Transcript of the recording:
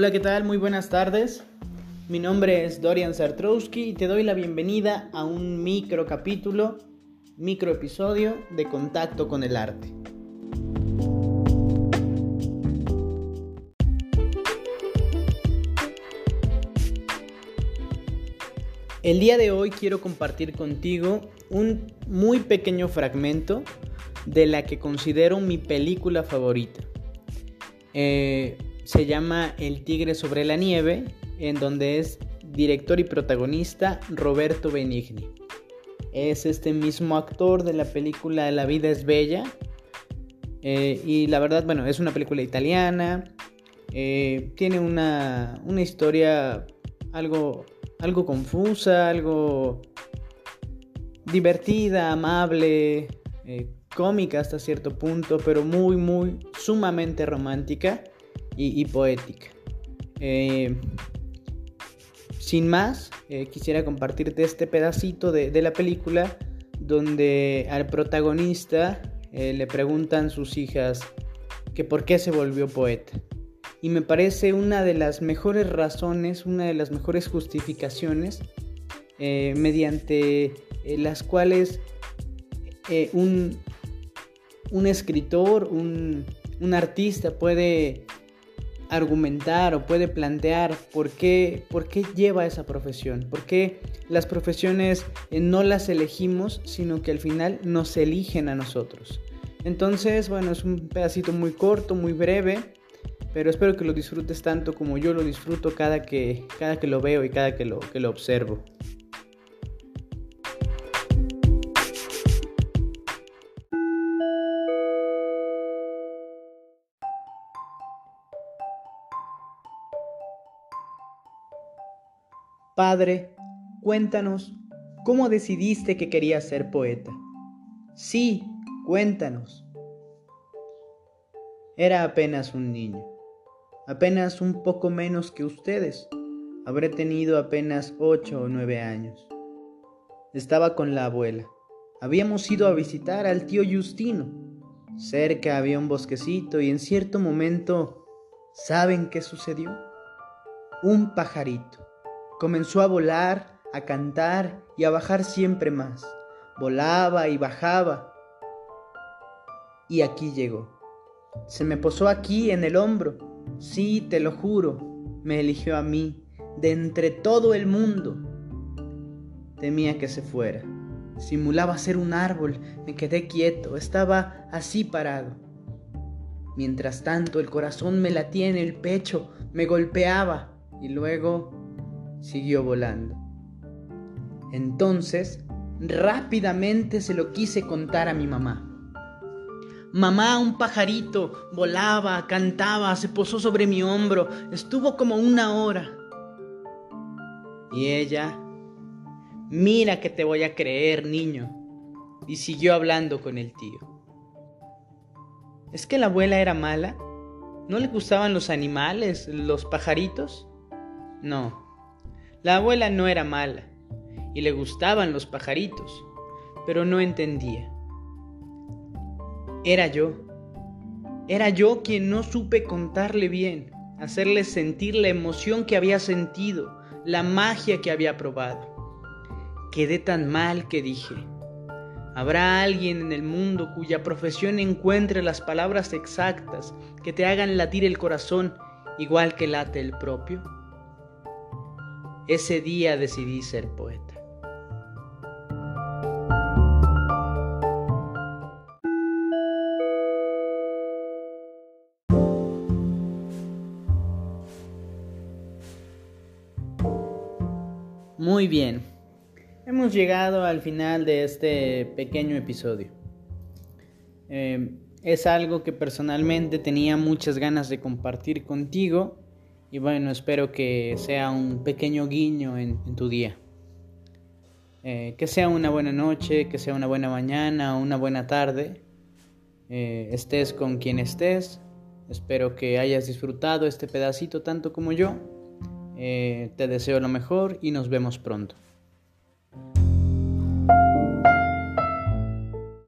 Hola, ¿qué tal? Muy buenas tardes. Mi nombre es Dorian Sartrowski y te doy la bienvenida a un micro capítulo, micro episodio de Contacto con el Arte. El día de hoy quiero compartir contigo un muy pequeño fragmento de la que considero mi película favorita. Eh, se llama El tigre sobre la nieve, en donde es director y protagonista Roberto Benigni. Es este mismo actor de la película La vida es bella. Eh, y la verdad, bueno, es una película italiana. Eh, tiene una, una historia algo algo confusa, algo divertida, amable, eh, cómica hasta cierto punto, pero muy, muy sumamente romántica y, poética. Eh, sin más, eh, quisiera compartirte este pedacito de, la película donde al protagonista le preguntan sus hijas que por qué se volvió poeta y me parece una de las mejores razones, una de las mejores justificaciones eh, mediante eh, las cuales eh, un, un, escritor, un, un, artista puede argumentar o puede plantear por qué, por qué lleva esa profesión, por qué las profesiones no las elegimos, sino que al final nos eligen a nosotros. Entonces, bueno, es un pedacito muy corto, muy breve, pero espero que lo disfrutes tanto como yo lo disfruto cada que, cada que lo veo y cada que lo, que lo observo. Padre, cuéntanos, ¿cómo decidiste que querías ser poeta? Sí, cuéntanos. Era apenas un niño apenas un poco menos que ustedes. Habré tenido apenas ocho o nueve años. Estaba con la abuela. Habíamos ido a visitar al tío Justino. Cerca había un bosquecito y en cierto momento, ¿saben qué sucedió? Un pajarito. Comenzó a volar, a cantar y a bajar siempre más. Volaba y bajaba. Y aquí llegó. Se me posó aquí en el hombro Sí, te lo juro, me eligió a mí, de entre todo el mundo. Temía que se fuera. Simulaba ser un árbol, me quedé quieto, estaba así parado. Mientras tanto el corazón me latía en el pecho, me golpeaba y luego siguió volando. Entonces, rápidamente se lo quise contar a mi mamá. Mamá, un pajarito, volaba, cantaba, se posó sobre mi hombro, estuvo como una hora. Y ella, mira que te voy a creer, niño. Y siguió hablando con el tío. ¿Es que la abuela era mala? ¿No le gustaban los animales, los pajaritos? No, la abuela no era mala y le gustaban los pajaritos, pero no entendía. Era yo. Era yo quien no supe contarle bien, hacerle sentir la emoción que había sentido, la magia que había probado. Quedé tan mal que dije, ¿habrá alguien en el mundo cuya profesión encuentre las palabras exactas que te hagan latir el corazón igual que late el propio? Ese día decidí ser poeta. Muy bien, hemos llegado al final de este pequeño episodio. Em, es algo que personalmente tenía muchas ganas de compartir contigo y bueno, espero que sea un pequeño guiño en, tu día. Eh, que sea una buena noche, que sea una buena mañana, una buena tarde. Eh, estés con quien estés. Espero que hayas disfrutado este pedacito tanto como yo. Eh, te deseo lo mejor y nos vemos pronto.